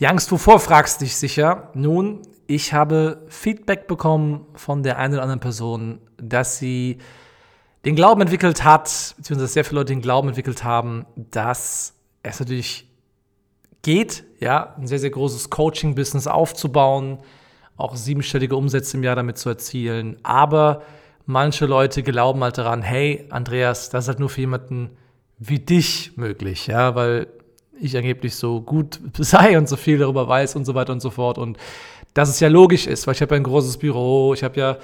Die Angst wovor, fragst dich sicher. Nun, ich habe Feedback bekommen von der einen oder anderen Person, dass sie den Glauben entwickelt hat, beziehungsweise sehr viele Leute den Glauben entwickelt haben, dass es natürlich geht, ja, ein sehr, sehr großes Coaching-Business aufzubauen, auch siebenstellige Umsätze im Jahr damit zu erzielen. Aber manche Leute glauben halt daran, hey, Andreas, das ist halt nur für jemanden wie dich möglich, ja, weil ich angeblich so gut sei und so viel darüber weiß und so weiter und so fort. Und dass es ja logisch ist, weil ich habe ja ein großes Büro, ich habe ja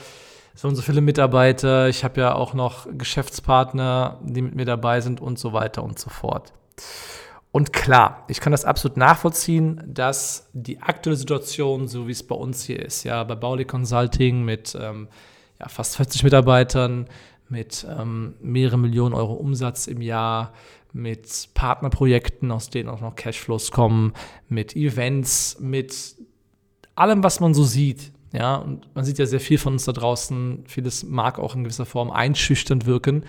so und so viele Mitarbeiter, ich habe ja auch noch Geschäftspartner, die mit mir dabei sind und so weiter und so fort. Und klar, ich kann das absolut nachvollziehen, dass die aktuelle Situation, so wie es bei uns hier ist, ja, bei Bauli Consulting mit ähm, ja, fast 40 Mitarbeitern, mit ähm, mehreren Millionen Euro Umsatz im Jahr, mit Partnerprojekten, aus denen auch noch Cashflows kommen, mit Events, mit allem, was man so sieht. Ja, und man sieht ja sehr viel von uns da draußen. Vieles mag auch in gewisser Form einschüchternd wirken.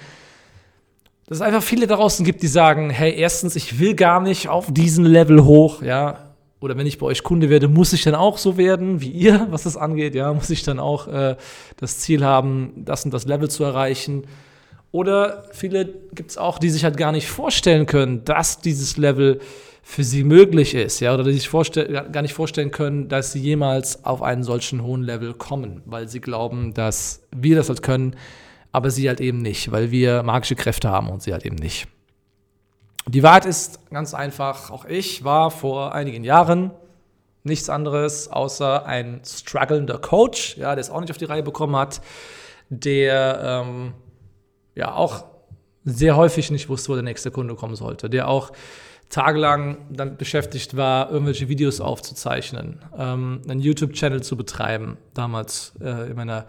Dass es einfach viele da draußen gibt, die sagen, hey, erstens, ich will gar nicht auf diesen Level hoch, ja. Oder wenn ich bei euch Kunde werde, muss ich dann auch so werden wie ihr, was das angeht, ja. Muss ich dann auch äh, das Ziel haben, das und das Level zu erreichen. Oder viele gibt es auch, die sich halt gar nicht vorstellen können, dass dieses Level für sie möglich ist, ja, oder die sich gar nicht vorstellen können, dass sie jemals auf einen solchen hohen Level kommen, weil sie glauben, dass wir das halt können, aber sie halt eben nicht, weil wir magische Kräfte haben und sie halt eben nicht. Die Wahrheit ist ganz einfach, auch ich war vor einigen Jahren nichts anderes außer ein strugglender Coach, ja, der es auch nicht auf die Reihe bekommen hat, der ähm, ja auch sehr häufig nicht wusste, wo der nächste Kunde kommen sollte, der auch tagelang damit beschäftigt war, irgendwelche Videos aufzuzeichnen, ähm, einen YouTube-Channel zu betreiben, damals äh, in meiner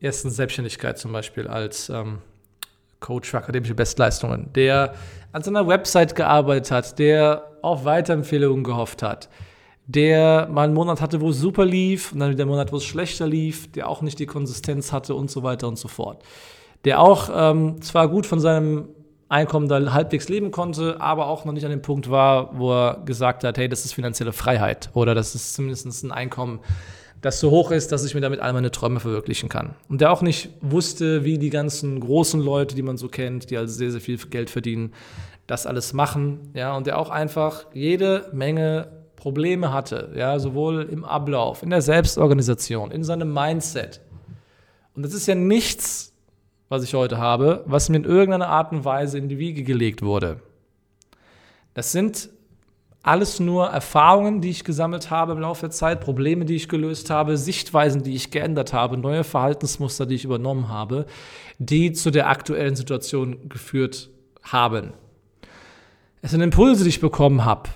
ersten Selbstständigkeit zum Beispiel als ähm, Coach für akademische Bestleistungen, der an seiner Website gearbeitet hat, der auf Weiterempfehlungen gehofft hat, der mal einen Monat hatte, wo es super lief und dann wieder einen Monat, wo es schlechter lief, der auch nicht die Konsistenz hatte und so weiter und so fort der auch ähm, zwar gut von seinem Einkommen da halbwegs leben konnte, aber auch noch nicht an dem Punkt war, wo er gesagt hat, hey, das ist finanzielle Freiheit oder das ist zumindest ein Einkommen, das so hoch ist, dass ich mir damit all meine Träume verwirklichen kann. Und der auch nicht wusste, wie die ganzen großen Leute, die man so kennt, die also sehr, sehr viel Geld verdienen, das alles machen. Ja, und der auch einfach jede Menge Probleme hatte, ja, sowohl im Ablauf, in der Selbstorganisation, in seinem Mindset. Und das ist ja nichts, was ich heute habe, was mir in irgendeiner Art und Weise in die Wiege gelegt wurde. Das sind alles nur Erfahrungen, die ich gesammelt habe im Laufe der Zeit, Probleme, die ich gelöst habe, Sichtweisen, die ich geändert habe, neue Verhaltensmuster, die ich übernommen habe, die zu der aktuellen Situation geführt haben. Es sind Impulse, die ich bekommen habe.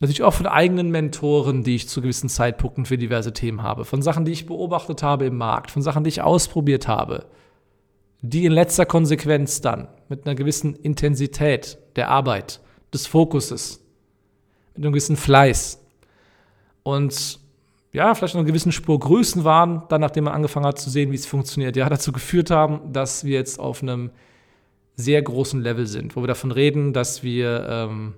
Natürlich auch von eigenen Mentoren, die ich zu gewissen Zeitpunkten für diverse Themen habe, von Sachen, die ich beobachtet habe im Markt, von Sachen, die ich ausprobiert habe die in letzter Konsequenz dann mit einer gewissen Intensität der Arbeit, des Fokuses, mit einem gewissen Fleiß und ja, vielleicht noch eine gewissen Spur Größen waren, dann nachdem man angefangen hat zu sehen, wie es funktioniert, ja, dazu geführt haben, dass wir jetzt auf einem sehr großen Level sind, wo wir davon reden, dass wir ähm,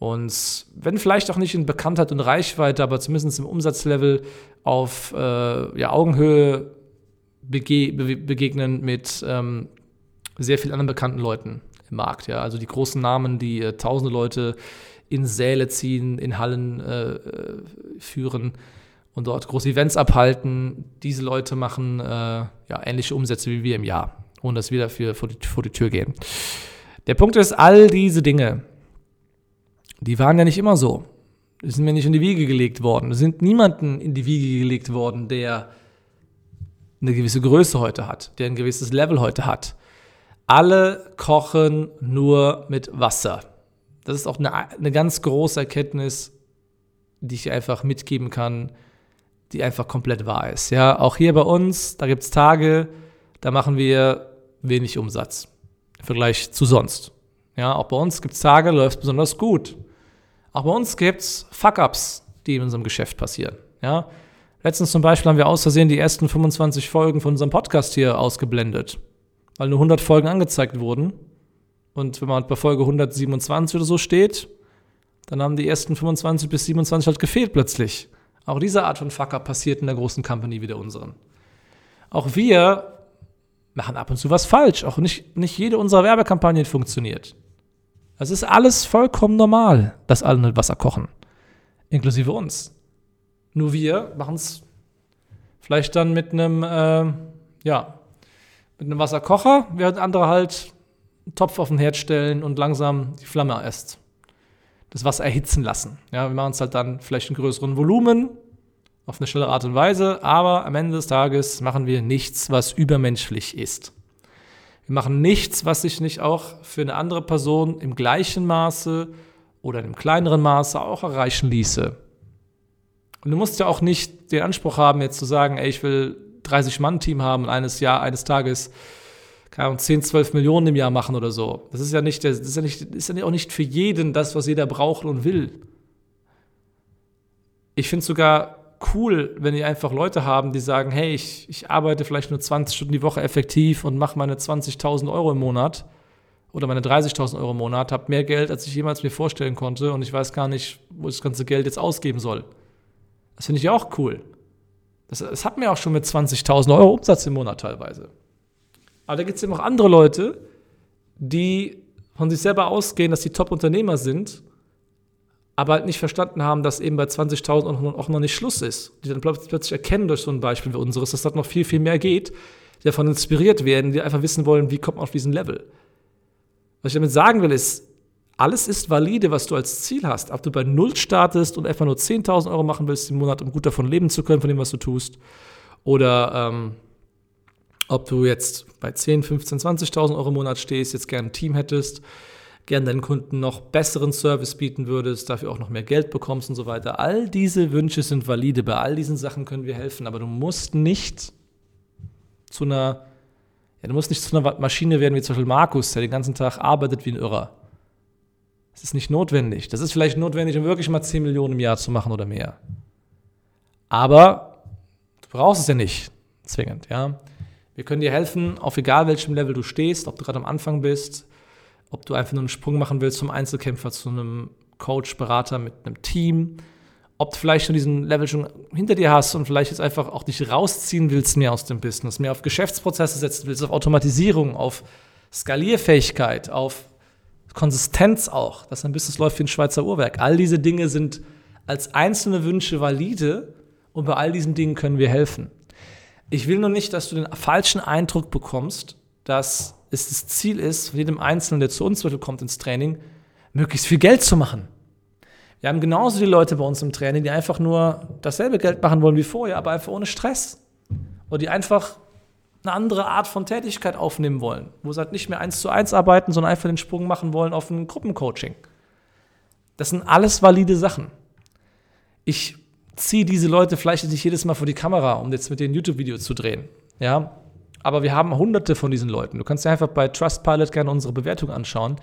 uns, wenn vielleicht auch nicht in Bekanntheit und Reichweite, aber zumindest im Umsatzlevel auf äh, ja, Augenhöhe bege begegnen mit ähm, sehr vielen anderen bekannten Leuten im Markt. Ja? Also die großen Namen, die äh, tausende Leute in Säle ziehen, in Hallen äh, äh führen und dort große Events abhalten. Diese Leute machen äh, ja, ähnliche Umsätze wie wir im Jahr. ohne dass wir dafür vor die, vor die Tür gehen. Der Punkt ist, all diese Dinge, die waren ja nicht immer so. Die sind mir nicht in die Wiege gelegt worden. Es sind niemanden in die Wiege gelegt worden, der eine gewisse Größe heute hat, der ein gewisses Level heute hat. Alle kochen nur mit Wasser. Das ist auch eine, eine ganz große Erkenntnis, die ich einfach mitgeben kann, die einfach komplett wahr ist. Ja, auch hier bei uns, da gibt es Tage, da machen wir wenig Umsatz im Vergleich zu sonst. Ja, auch bei uns gibt es Tage, läuft es besonders gut. Auch bei uns gibt es Fuck-Ups, die in unserem Geschäft passieren. Ja, letztens zum Beispiel haben wir aus Versehen die ersten 25 Folgen von unserem Podcast hier ausgeblendet, weil nur 100 Folgen angezeigt wurden. Und wenn man bei Folge 127 oder so steht, dann haben die ersten 25 bis 27 halt gefehlt plötzlich. Auch diese Art von Fucker passiert in der großen Company wie der unseren. Auch wir machen ab und zu was falsch. Auch nicht, nicht jede unserer Werbekampagnen funktioniert. Es ist alles vollkommen normal, dass alle mit Wasser kochen. Inklusive uns. Nur wir machen es vielleicht dann mit einem, äh, ja, mit einem Wasserkocher, während andere halt einen Topf auf den Herd stellen und langsam die Flamme erst das Wasser erhitzen lassen. Ja, wir machen es halt dann vielleicht in größeren Volumen, auf eine schnelle Art und Weise, aber am Ende des Tages machen wir nichts, was übermenschlich ist. Wir machen nichts, was sich nicht auch für eine andere Person im gleichen Maße oder in einem kleineren Maße auch erreichen ließe. Und du musst ja auch nicht den Anspruch haben, jetzt zu sagen, ey, ich will 30 Mann Team haben und eines Jahr, eines Tages keine Ahnung, 10, 12 Millionen im Jahr machen oder so. Das ist ja nicht, das ist ja nicht, ist ja auch nicht für jeden das, was jeder braucht und will. Ich finde es sogar cool, wenn ihr einfach Leute haben, die sagen, hey, ich, ich arbeite vielleicht nur 20 Stunden die Woche effektiv und mache meine 20.000 Euro im Monat oder meine 30.000 Euro im Monat, habe mehr Geld, als ich jemals mir vorstellen konnte und ich weiß gar nicht, wo ich das ganze Geld jetzt ausgeben soll. Das finde ich auch cool. Das, das hat mir auch schon mit 20.000 Euro Umsatz im Monat teilweise. Aber da gibt es eben auch andere Leute, die von sich selber ausgehen, dass sie Top-Unternehmer sind, aber halt nicht verstanden haben, dass eben bei 20.000 auch noch nicht Schluss ist. Die dann plötzlich erkennen durch so ein Beispiel wie unseres, dass das noch viel, viel mehr geht, die davon inspiriert werden, die einfach wissen wollen, wie kommt man auf diesen Level. Was ich damit sagen will, ist, alles ist valide, was du als Ziel hast. Ob du bei Null startest und einfach nur 10.000 Euro machen willst im Monat, um gut davon leben zu können, von dem, was du tust, oder ähm, ob du jetzt bei 10, 15, 20.000 Euro im Monat stehst, jetzt gerne ein Team hättest, gerne deinen Kunden noch besseren Service bieten würdest, dafür auch noch mehr Geld bekommst und so weiter. All diese Wünsche sind valide. Bei all diesen Sachen können wir helfen, aber du musst nicht zu einer, ja, du musst nicht zu einer Maschine werden wie zum Beispiel Markus, der den ganzen Tag arbeitet wie ein Irrer. Das ist nicht notwendig. Das ist vielleicht notwendig, um wirklich mal 10 Millionen im Jahr zu machen oder mehr. Aber du brauchst es ja nicht zwingend, ja. Wir können dir helfen, auf egal welchem Level du stehst, ob du gerade am Anfang bist, ob du einfach nur einen Sprung machen willst zum Einzelkämpfer, zu einem Coach, Berater mit einem Team, ob du vielleicht schon diesen Level schon hinter dir hast und vielleicht jetzt einfach auch dich rausziehen willst mehr aus dem Business, mehr auf Geschäftsprozesse setzen willst, auf Automatisierung, auf Skalierfähigkeit, auf Konsistenz auch, dass dein Business läuft wie ein Schweizer Uhrwerk. All diese Dinge sind als einzelne Wünsche valide und bei all diesen Dingen können wir helfen. Ich will nur nicht, dass du den falschen Eindruck bekommst, dass es das Ziel ist, von jedem Einzelnen, der zu uns kommt ins Training, möglichst viel Geld zu machen. Wir haben genauso die Leute bei uns im Training, die einfach nur dasselbe Geld machen wollen wie vorher, aber einfach ohne Stress. Oder die einfach eine andere Art von Tätigkeit aufnehmen wollen, wo sie halt nicht mehr eins zu eins arbeiten, sondern einfach den Sprung machen wollen auf ein Gruppencoaching. Das sind alles valide Sachen. Ich ziehe diese Leute vielleicht nicht jedes Mal vor die Kamera, um jetzt mit den YouTube-Video zu drehen. Ja, aber wir haben hunderte von diesen Leuten. Du kannst dir einfach bei Trustpilot gerne unsere Bewertung anschauen.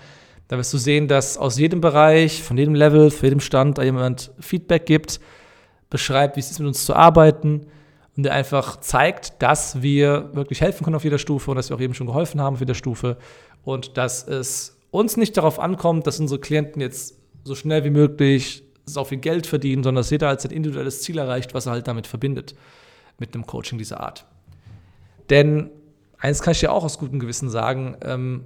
Da wirst du sehen, dass aus jedem Bereich, von jedem Level, für jedem Stand da jemand Feedback gibt, beschreibt, wie es ist, mit uns zu arbeiten und der einfach zeigt, dass wir wirklich helfen können auf jeder Stufe und dass wir auch eben schon geholfen haben auf jeder Stufe und dass es uns nicht darauf ankommt, dass unsere Klienten jetzt so schnell wie möglich so viel Geld verdienen, sondern dass jeder als ein individuelles Ziel erreicht, was er halt damit verbindet, mit einem Coaching dieser Art. Denn eins kann ich dir auch aus gutem Gewissen sagen, ähm,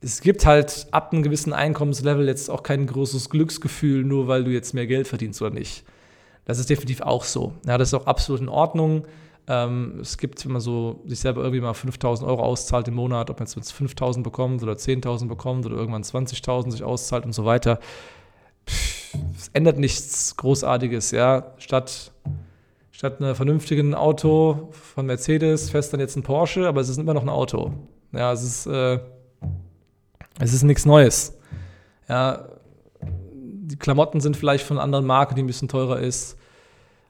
es gibt halt ab einem gewissen Einkommenslevel jetzt auch kein großes Glücksgefühl, nur weil du jetzt mehr Geld verdienst oder nicht. Das ist definitiv auch so. Ja, das ist auch absolut in Ordnung. Ähm, es gibt, wenn man so sich selber irgendwie mal 5000 Euro auszahlt im Monat, ob man jetzt 5000 bekommt oder 10.000 bekommt oder irgendwann 20.000 sich auszahlt und so weiter. Es ändert nichts Großartiges, ja. Statt, statt einem vernünftigen Auto von Mercedes fährst dann jetzt ein Porsche, aber es ist immer noch ein Auto. Ja, es ist, äh, es ist nichts Neues. Ja, die Klamotten sind vielleicht von anderen Marke, die ein bisschen teurer ist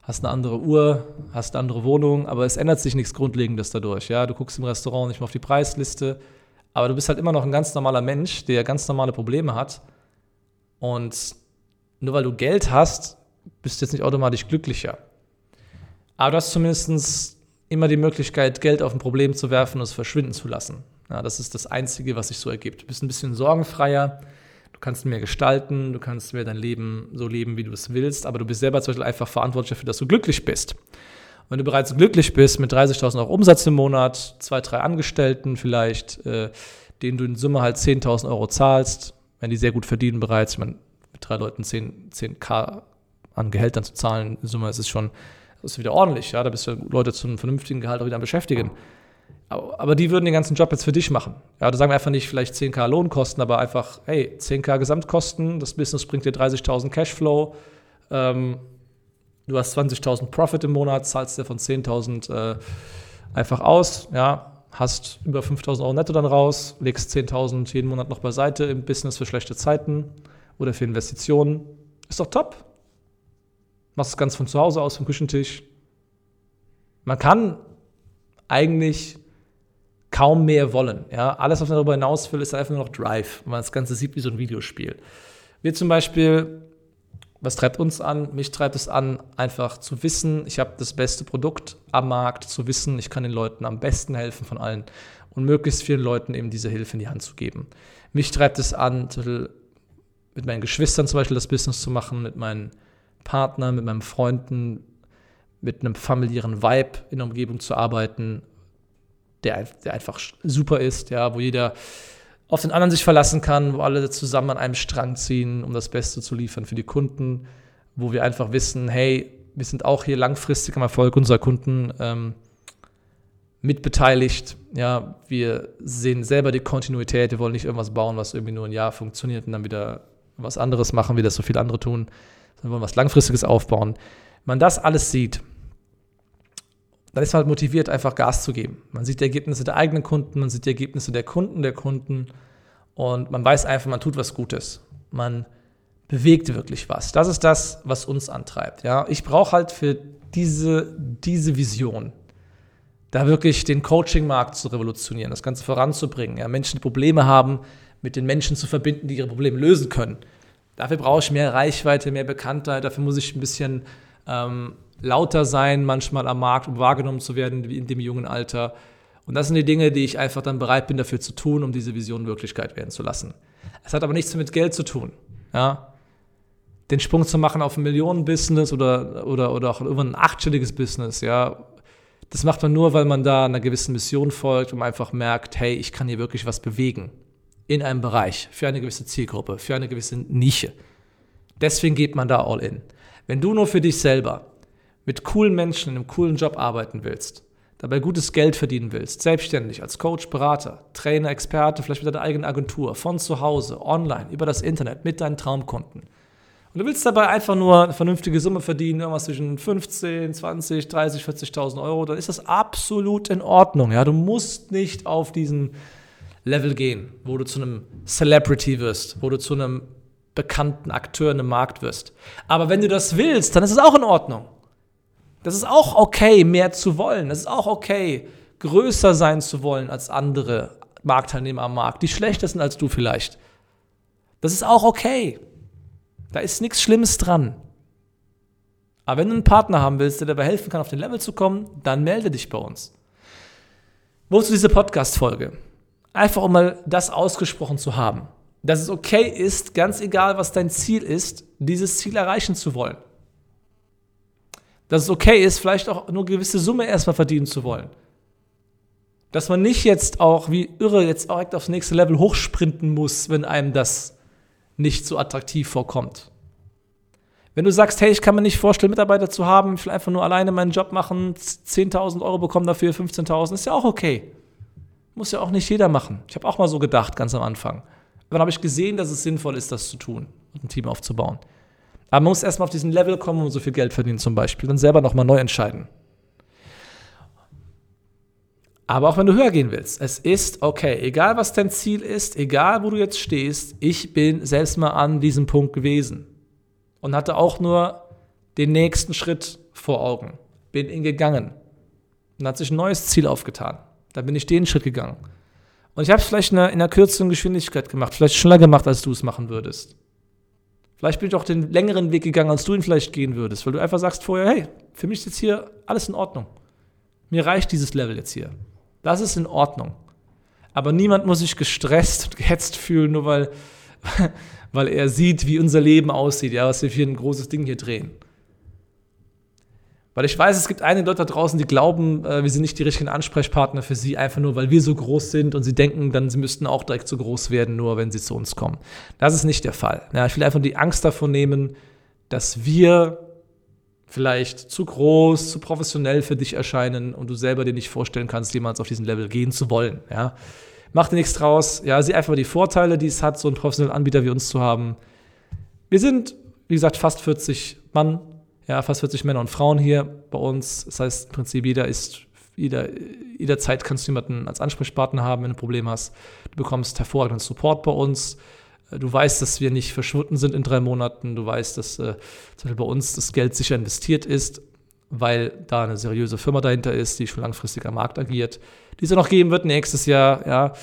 hast eine andere Uhr, hast eine andere Wohnung, aber es ändert sich nichts Grundlegendes dadurch. Ja? Du guckst im Restaurant nicht mehr auf die Preisliste, aber du bist halt immer noch ein ganz normaler Mensch, der ganz normale Probleme hat. Und nur weil du Geld hast, bist du jetzt nicht automatisch glücklicher. Aber du hast zumindest immer die Möglichkeit, Geld auf ein Problem zu werfen und es verschwinden zu lassen. Ja, das ist das Einzige, was sich so ergibt. Du bist ein bisschen sorgenfreier, Du kannst mehr gestalten, du kannst mehr dein Leben so leben, wie du es willst, aber du bist selber zum Beispiel einfach verantwortlich dafür, dass du glücklich bist. Wenn du bereits glücklich bist mit 30.000 Euro Umsatz im Monat, zwei, drei Angestellten vielleicht, äh, denen du in Summe halt 10.000 Euro zahlst, wenn die sehr gut verdienen bereits, ich meine, mit drei Leuten 10, 10k an Gehältern zu zahlen, in Summe ist es schon, ist wieder ordentlich, ja, da bist du Leute zu einem vernünftigen Gehalt auch wieder beschäftigen. Aber die würden den ganzen Job jetzt für dich machen. Ja, da sagen wir einfach nicht vielleicht 10k Lohnkosten, aber einfach, hey, 10k Gesamtkosten, das Business bringt dir 30.000 Cashflow, ähm, du hast 20.000 Profit im Monat, zahlst dir von 10.000 äh, einfach aus, ja, hast über 5.000 Euro netto dann raus, legst 10.000 jeden Monat noch beiseite im Business für schlechte Zeiten oder für Investitionen. Ist doch top. Machst es ganz von zu Hause aus, vom Küchentisch. Man kann eigentlich kaum mehr wollen. Ja? Alles, was man darüber hinaus will, ist einfach nur noch Drive, man das Ganze sieht wie so ein Videospiel. Wir zum Beispiel, was treibt uns an? Mich treibt es an, einfach zu wissen, ich habe das beste Produkt am Markt, zu wissen, ich kann den Leuten am besten helfen von allen und möglichst vielen Leuten eben diese Hilfe in die Hand zu geben. Mich treibt es an, mit meinen Geschwistern zum Beispiel das Business zu machen, mit meinen Partnern, mit meinen Freunden, mit einem familiären Vibe in der Umgebung zu arbeiten, der, der einfach super ist, ja, wo jeder auf den anderen sich verlassen kann, wo alle zusammen an einem Strang ziehen, um das Beste zu liefern für die Kunden, wo wir einfach wissen, hey, wir sind auch hier langfristig am Erfolg unserer Kunden ähm, mitbeteiligt. Ja, wir sehen selber die Kontinuität. Wir wollen nicht irgendwas bauen, was irgendwie nur ein Jahr funktioniert und dann wieder was anderes machen, wie das so viele andere tun, sondern wir wollen was Langfristiges aufbauen. Wenn man das alles sieht, dann ist man halt motiviert, einfach Gas zu geben. Man sieht die Ergebnisse der eigenen Kunden, man sieht die Ergebnisse der Kunden der Kunden und man weiß einfach, man tut was Gutes. Man bewegt wirklich was. Das ist das, was uns antreibt. Ja? Ich brauche halt für diese, diese Vision, da wirklich den Coaching-Markt zu revolutionieren, das Ganze voranzubringen, ja? Menschen, die Probleme haben, mit den Menschen zu verbinden, die ihre Probleme lösen können. Dafür brauche ich mehr Reichweite, mehr Bekanntheit, dafür muss ich ein bisschen ähm, lauter sein, manchmal am Markt, um wahrgenommen zu werden in dem jungen Alter. Und das sind die Dinge, die ich einfach dann bereit bin dafür zu tun, um diese Vision Wirklichkeit werden zu lassen. Es hat aber nichts mit Geld zu tun. Ja? Den Sprung zu machen auf ein Millionen-Business oder, oder, oder auch über ein achtstelliges Business, ja, das macht man nur, weil man da einer gewissen Mission folgt und einfach merkt, hey, ich kann hier wirklich was bewegen. In einem Bereich, für eine gewisse Zielgruppe, für eine gewisse Nische. Deswegen geht man da all in. Wenn du nur für dich selber mit coolen Menschen in einem coolen Job arbeiten willst, dabei gutes Geld verdienen willst, selbstständig als Coach, Berater, Trainer, Experte, vielleicht mit deiner eigenen Agentur, von zu Hause, online, über das Internet, mit deinen Traumkunden. Und du willst dabei einfach nur eine vernünftige Summe verdienen, irgendwas zwischen 15, 20, 30, 40.000 Euro, dann ist das absolut in Ordnung. Ja, du musst nicht auf diesen Level gehen, wo du zu einem Celebrity wirst, wo du zu einem bekannten Akteur in einem Markt wirst. Aber wenn du das willst, dann ist es auch in Ordnung. Das ist auch okay, mehr zu wollen. Das ist auch okay, größer sein zu wollen als andere Marktteilnehmer am Markt, die schlechter sind als du vielleicht. Das ist auch okay. Da ist nichts Schlimmes dran. Aber wenn du einen Partner haben willst, der dabei helfen kann, auf den Level zu kommen, dann melde dich bei uns. Wozu diese Podcast-Folge? Einfach um mal das ausgesprochen zu haben. Dass es okay ist, ganz egal was dein Ziel ist, dieses Ziel erreichen zu wollen dass es okay ist, vielleicht auch nur eine gewisse Summe erstmal verdienen zu wollen. Dass man nicht jetzt auch wie irre jetzt direkt aufs nächste Level hochsprinten muss, wenn einem das nicht so attraktiv vorkommt. Wenn du sagst, hey, ich kann mir nicht vorstellen, Mitarbeiter zu haben, ich will einfach nur alleine meinen Job machen, 10.000 Euro bekommen dafür, 15.000, ist ja auch okay. Muss ja auch nicht jeder machen. Ich habe auch mal so gedacht, ganz am Anfang. Dann habe ich gesehen, dass es sinnvoll ist, das zu tun und ein Team aufzubauen. Aber man muss erstmal auf diesen Level kommen und so viel Geld verdienen zum Beispiel, dann selber nochmal neu entscheiden. Aber auch wenn du höher gehen willst, es ist okay, egal was dein Ziel ist, egal wo du jetzt stehst, ich bin selbst mal an diesem Punkt gewesen und hatte auch nur den nächsten Schritt vor Augen. Bin ihn gegangen. Dann hat sich ein neues Ziel aufgetan. Dann bin ich den Schritt gegangen. Und ich habe es vielleicht in einer, in einer kürzeren Geschwindigkeit gemacht, vielleicht schneller gemacht, als du es machen würdest. Vielleicht bin ich auch den längeren Weg gegangen, als du ihn vielleicht gehen würdest, weil du einfach sagst vorher, hey, für mich ist jetzt hier alles in Ordnung. Mir reicht dieses Level jetzt hier. Das ist in Ordnung. Aber niemand muss sich gestresst und gehetzt fühlen, nur weil, weil er sieht, wie unser Leben aussieht, ja, was wir hier ein großes Ding hier drehen. Weil ich weiß, es gibt einige Leute da draußen, die glauben, äh, wir sind nicht die richtigen Ansprechpartner für sie, einfach nur, weil wir so groß sind und sie denken, dann sie müssten auch direkt so groß werden, nur wenn sie zu uns kommen. Das ist nicht der Fall. Ja, ich will einfach die Angst davon nehmen, dass wir vielleicht zu groß, zu professionell für dich erscheinen und du selber dir nicht vorstellen kannst, jemals auf diesen Level gehen zu wollen. Ja. Mach dir nichts draus. Ja, sieh einfach die Vorteile, die es hat, so einen professionellen Anbieter wie uns zu haben. Wir sind, wie gesagt, fast 40 Mann, ja, fast 40 Männer und Frauen hier bei uns. Das heißt, im Prinzip jeder ist, jeder, jederzeit kannst du jemanden als Ansprechpartner haben, wenn du ein Problem hast. Du bekommst hervorragenden Support bei uns. Du weißt, dass wir nicht verschwunden sind in drei Monaten. Du weißt, dass äh, zum Beispiel bei uns das Geld sicher investiert ist, weil da eine seriöse Firma dahinter ist, die schon langfristig am Markt agiert, die es ja noch geben wird nächstes Jahr. Ja.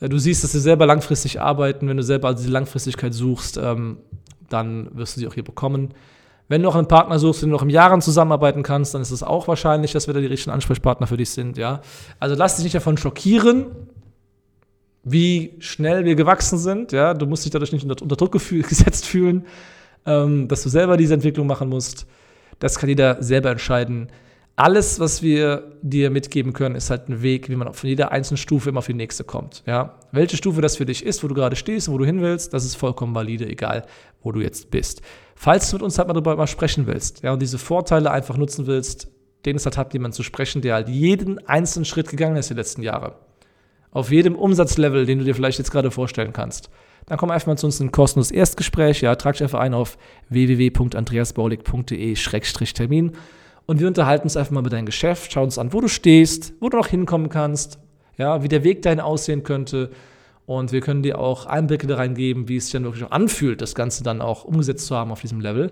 Äh, du siehst, dass sie selber langfristig arbeiten. Wenn du selber also diese Langfristigkeit suchst, ähm, dann wirst du sie auch hier bekommen. Wenn du noch einen Partner suchst, den du noch im Jahren zusammenarbeiten kannst, dann ist es auch wahrscheinlich, dass wir da die richtigen Ansprechpartner für dich sind. Ja. Also lass dich nicht davon schockieren, wie schnell wir gewachsen sind. Ja, du musst dich dadurch nicht unter, unter Druck gesetzt fühlen, ähm, dass du selber diese Entwicklung machen musst. Das kann jeder selber entscheiden. Alles, was wir dir mitgeben können, ist halt ein Weg, wie man von jeder einzelnen Stufe immer auf die nächste kommt. Ja? Welche Stufe das für dich ist, wo du gerade stehst und wo du hin willst, das ist vollkommen valide, egal wo du jetzt bist. Falls du mit uns halt mal darüber mal sprechen willst ja, und diese Vorteile einfach nutzen willst, den es halt hat, jemand zu sprechen, der halt jeden einzelnen Schritt gegangen ist die letzten Jahre auf jedem Umsatzlevel, den du dir vielleicht jetzt gerade vorstellen kannst, dann komm einfach mal zu uns in ein kostenloses Erstgespräch. Ja, trag dich einfach ein auf www.andreasbaulig.de-termin und wir unterhalten uns einfach mal über dein Geschäft, schauen uns an, wo du stehst, wo du noch hinkommen kannst, ja, wie der Weg dahin aussehen könnte. Und wir können dir auch Einblicke da reingeben, wie es sich dann wirklich anfühlt, das Ganze dann auch umgesetzt zu haben auf diesem Level.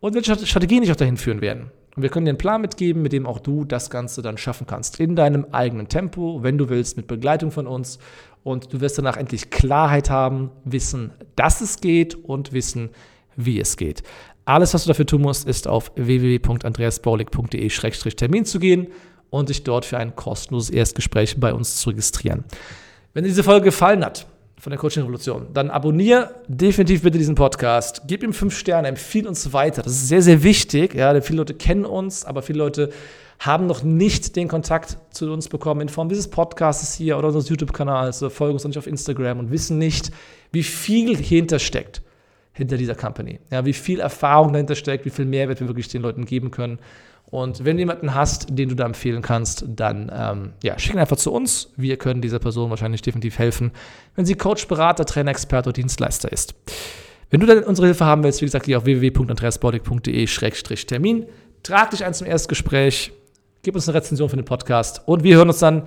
Und welche Strategien dich auch dahin führen werden. Und wir können dir einen Plan mitgeben, mit dem auch du das Ganze dann schaffen kannst. In deinem eigenen Tempo, wenn du willst, mit Begleitung von uns. Und du wirst danach endlich Klarheit haben, wissen, dass es geht und wissen, wie es geht. Alles, was du dafür tun musst, ist auf www.andreasbaulig.de-termin zu gehen und dich dort für ein kostenloses Erstgespräch bei uns zu registrieren. Wenn dir diese Folge gefallen hat, von der Coaching Revolution, dann abonniere definitiv bitte diesen Podcast, gib ihm fünf Sterne, empfehle uns weiter. Das ist sehr, sehr wichtig. Ja, denn viele Leute kennen uns, aber viele Leute haben noch nicht den Kontakt zu uns bekommen in Form dieses Podcasts hier oder unseres YouTube-Kanals, oder folgen uns nicht auf Instagram und wissen nicht, wie viel hinter steckt hinter dieser Company. Ja, wie viel Erfahrung dahinter steckt, wie viel Mehrwert wir wirklich den Leuten geben können. Und wenn du jemanden hast, den du da empfehlen kannst, dann ähm, ja, schick ihn einfach zu uns. Wir können dieser Person wahrscheinlich definitiv helfen, wenn sie Coach, Berater, Trainer, Experte oder Dienstleister ist. Wenn du dann unsere Hilfe haben willst, wie gesagt, geh auf www.andreasbordig.de-termin, trag dich ein zum Erstgespräch, gib uns eine Rezension für den Podcast und wir hören uns dann